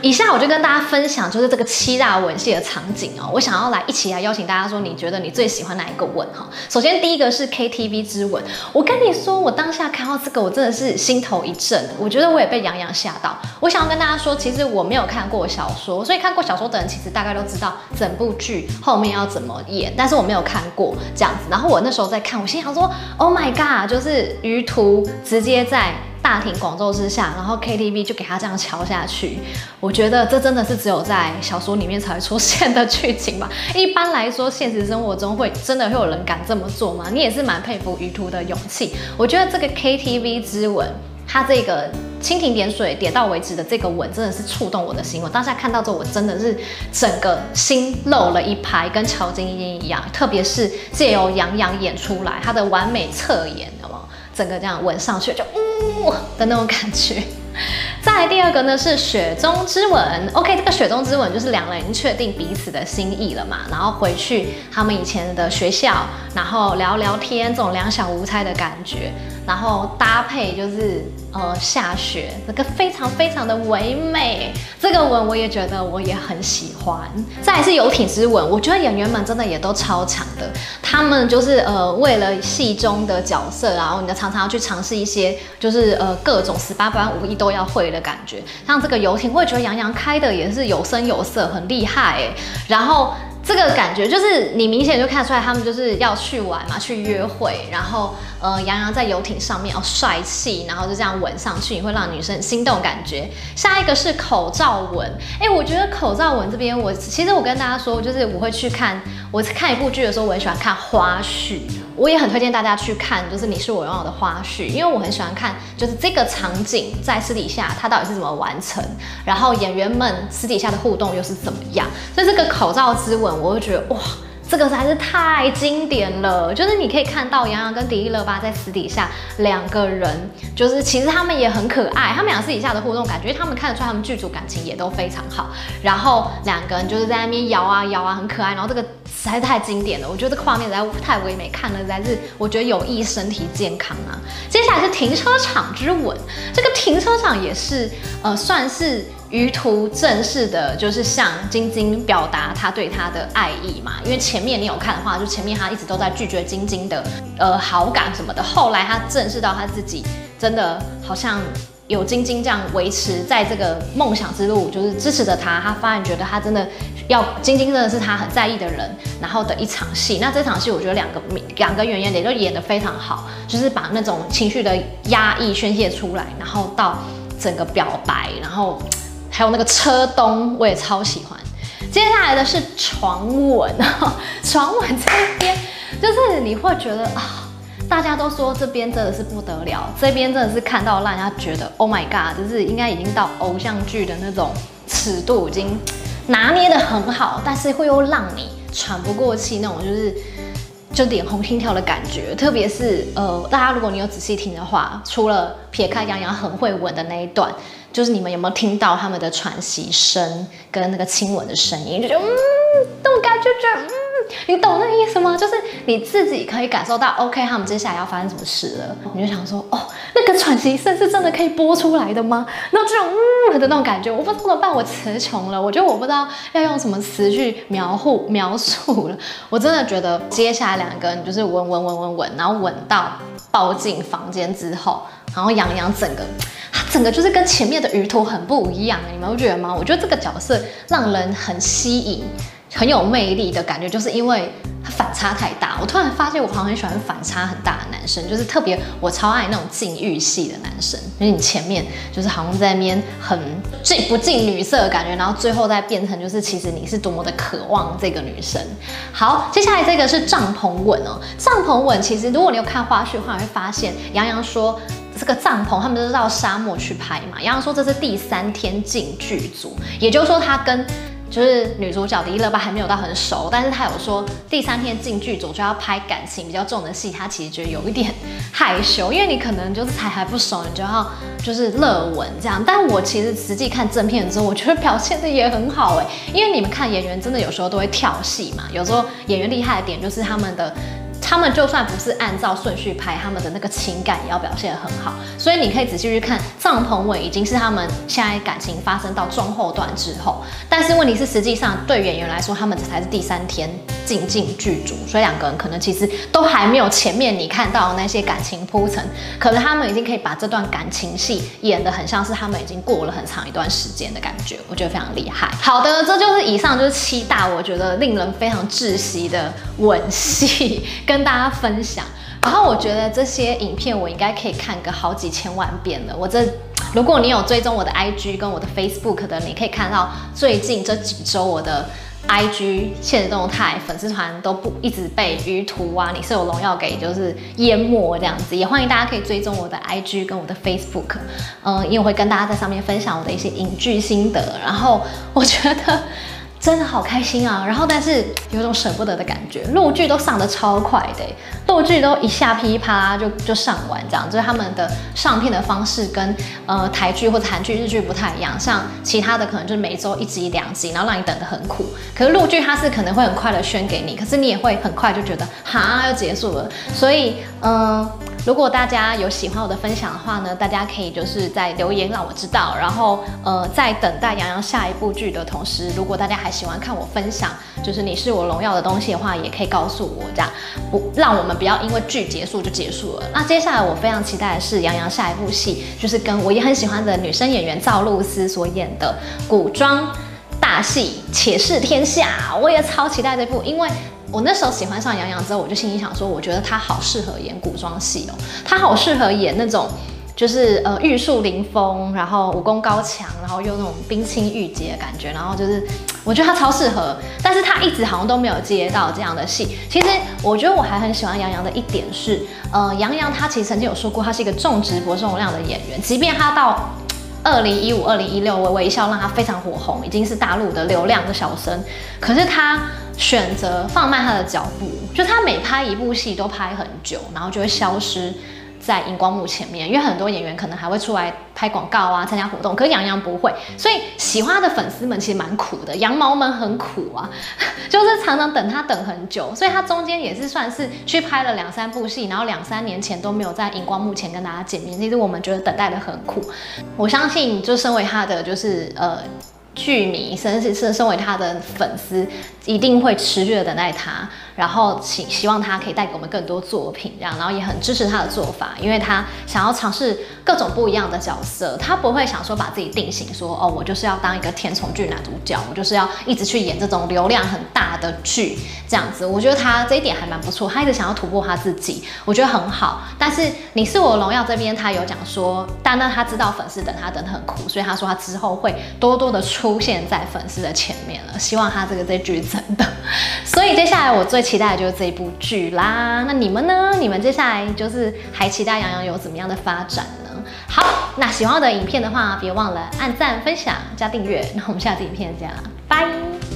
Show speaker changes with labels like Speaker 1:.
Speaker 1: 以下我就跟大家分享，就是这个七大吻戏的场景哦。我想要来一起来邀请大家说，你觉得你最喜欢哪一个吻哈？首先第一个是 KTV 之吻，我跟你说，我当下看到这个，我真的是心头一震。我觉得我也被杨洋吓到。我想要跟大家说，其实我没有看过小说，所以看过小说的人其实大概都知道整部剧后面要怎么演，但是我没有看过这样子。然后我那时候在看，我心想说，Oh my god，就是于途直接在。大庭广众之下，然后 KTV 就给他这样敲下去，我觉得这真的是只有在小说里面才会出现的剧情吧。一般来说，现实生活中会真的会有人敢这么做吗？你也是蛮佩服于途的勇气。我觉得这个 KTV 之吻，他这个蜻蜓点水点到为止的这个吻，真的是触动我的心。我当下看到之后，我真的是整个心漏了一拍，跟乔晶晶一样。特别是借由杨洋演出来，他的完美侧颜，有没有？整个这样吻上去就呜。的那种感觉。再来第二个呢是雪中之吻，OK，这个雪中之吻就是两人已经确定彼此的心意了嘛，然后回去他们以前的学校，然后聊聊天，这种两小无猜的感觉，然后搭配就是呃下雪，这个非常非常的唯美，这个吻我也觉得我也很喜欢。再来是游艇之吻，我觉得演员们真的也都超强的，他们就是呃为了戏中的角色，然后你常常要去尝试一些就是呃各种十八般武艺都要会的。感觉像这个游艇，我也觉得杨洋开的也是有声有色，很厉害哎。然后这个感觉就是你明显就看出来，他们就是要去玩嘛，去约会。然后呃，杨洋在游艇上面哦，帅气，然后就这样吻上去，你会让女生心动感觉。下一个是口罩吻，哎，我觉得口罩吻这边，我其实我跟大家说，就是我会去看，我看一部剧的时候，我很喜欢看花絮。我也很推荐大家去看，就是你是我拥有的花絮，因为我很喜欢看，就是这个场景在私底下它到底是怎么完成，然后演员们私底下的互动又是怎么样，所以这个口罩之吻，我会觉得哇。这个实在是太经典了，就是你可以看到杨洋跟迪丽热巴在私底下两个人，就是其实他们也很可爱，他们俩私底下的互动感觉，他们看得出来他们剧组感情也都非常好。然后两个人就是在那边摇啊摇啊，很可爱。然后这个实在是太经典了，我觉得这个画面实在太唯美，看了实在是我觉得有益身体健康啊。接下来是停车场之吻，这个停车场也是呃算是。于途正式的，就是向晶晶表达他对她的爱意嘛。因为前面你有看的话，就前面他一直都在拒绝晶晶的呃好感什么的。后来他正式到他自己真的好像有晶晶这样维持在这个梦想之路，就是支持着他。他发现觉得他真的要晶晶真的是他很在意的人，然后的一场戏。那这场戏我觉得两个两个演员也都演得非常好，就是把那种情绪的压抑宣泄出来，然后到整个表白，然后。还有那个车东，我也超喜欢。接下来的是床吻，床吻这边就是你会觉得啊，大家都说这边真的是不得了，这边真的是看到让人家觉得 Oh my God，就是应该已经到偶像剧的那种尺度，已经拿捏得很好，但是会又让你喘不过气那种，就是就脸红心跳的感觉。特别是呃，大家如果你有仔细听的话，除了撇开杨洋很会吻的那一段。就是你们有没有听到他们的喘息声跟那个亲吻的声音？就觉得嗯，这种感觉，觉嗯，你懂那个意思吗？就是你自己可以感受到，OK，他们接下来要发生什么事了，你就想说，哦，那个喘息声是真的可以播出来的吗？然后这种嗯的那种感觉，我不知道怎么办，我词穷了，我觉得我不知道要用什么词去描述描述了。我真的觉得接下来两个人就是吻吻吻吻吻，然后吻到抱进房间之后，然后杨洋整个。整个就是跟前面的鱼图很不一样，你们会觉得吗？我觉得这个角色让人很吸引，很有魅力的感觉，就是因为他反差太大。我突然发现，我好像很喜欢反差很大的男生，就是特别我超爱那种禁欲系的男生，因为你前面就是好像在那边很近不近女色的感觉，然后最后再变成就是其实你是多么的渴望这个女生。好，接下来这个是帐篷吻哦，帐篷吻其实如果你有看花絮的话，你会发现杨洋说。这个帐篷，他们都是到沙漠去拍嘛。杨洋说这是第三天进剧组，也就是说他跟就是女主角迪丽热巴还没有到很熟，但是他有说第三天进剧组就要拍感情比较重的戏，他其实觉得有一点害羞，因为你可能就是才还不熟，你就要就是热吻这样。但我其实实际看正片之后，我觉得表现的也很好哎，因为你们看演员真的有时候都会跳戏嘛，有时候演员厉害的点就是他们的。他们就算不是按照顺序拍，他们的那个情感也要表现得很好。所以你可以仔细去看，帐篷尾已经是他们现在感情发生到中后段之后，但是问题是，实际上对演员来说，他们这才是第三天进进剧组，所以两个人可能其实都还没有前面你看到的那些感情铺陈，可是他们已经可以把这段感情戏演得很像是他们已经过了很长一段时间的感觉，我觉得非常厉害。好的，这就是以上就是七大我觉得令人非常窒息的吻戏跟。跟大家分享，然后我觉得这些影片我应该可以看个好几千万遍了。我这，如果你有追踪我的 IG 跟我的 Facebook 的，你可以看到最近这几周我的 IG 现实动态粉丝团都不一直被鱼图啊，你是有荣耀给就是淹没这样子。也欢迎大家可以追踪我的 IG 跟我的 Facebook，嗯，因为我会跟大家在上面分享我的一些影剧心得。然后我觉得。真的好开心啊！然后，但是有种舍不得的感觉。陆剧都上得超快的，陆剧都一下噼啪啦就就上完，这样就是他们的上片的方式跟呃台剧或者韩剧、日剧不太一样。像其他的可能就是每周一集、两集，然后让你等得很苦。可是陆剧它是可能会很快的宣给你，可是你也会很快就觉得哈要结束了。所以，嗯、如果大家有喜欢我的分享的话呢，大家可以就是在留言让我知道。然后，呃，在等待杨洋下一部剧的同时，如果大家还喜欢看我分享，就是你是我荣耀的东西的话，也可以告诉我，这样不让我们不要因为剧结束就结束了。那接下来我非常期待的是杨洋下一部戏，就是跟我也很喜欢的女生演员赵露思所演的古装戏《且试天下》，我也超期待这部，因为。我那时候喜欢上杨洋之后，我就心里想说，我觉得他好适合演古装戏哦，他好适合演那种就是呃玉树临风，然后武功高强，然后又那种冰清玉洁的感觉，然后就是我觉得他超适合，但是他一直好像都没有接到这样的戏。其实我觉得我还很喜欢杨洋的一点是，呃，杨洋他其实曾经有说过，他是一个重质博重量的演员，即便他到二零一五、二零一六微微一笑让他非常火红，已经是大陆的流量的小生，可是他。选择放慢他的脚步，就他每拍一部戏都拍很久，然后就会消失在荧光幕前面。因为很多演员可能还会出来拍广告啊，参加活动，可是杨洋不会，所以喜欢他的粉丝们其实蛮苦的，羊毛们很苦啊，就是常常等他等很久。所以他中间也是算是去拍了两三部戏，然后两三年前都没有在荧光幕前跟大家见面。其实我们觉得等待的很苦，我相信就身为他的就是呃。剧迷，甚至是身为他的粉丝，一定会持续的等待他，然后希希望他可以带给我们更多作品，这样，然后也很支持他的做法，因为他想要尝试各种不一样的角色，他不会想说把自己定型说，哦，我就是要当一个甜宠剧男主角，我就是要一直去演这种流量很大的剧，这样子，我觉得他这一点还蛮不错，他一直想要突破他自己，我觉得很好。但是你是我荣耀这边，他有讲说，但那他知道粉丝等他等得很苦，所以他说他之后会多多的出。出现在粉丝的前面了，希望他这个这剧真的。所以接下来我最期待的就是这部剧啦。那你们呢？你们接下来就是还期待杨洋有怎么样的发展呢？好，那喜欢我的影片的话，别忘了按赞、分享、加订阅。那我们下次影片见啦，拜。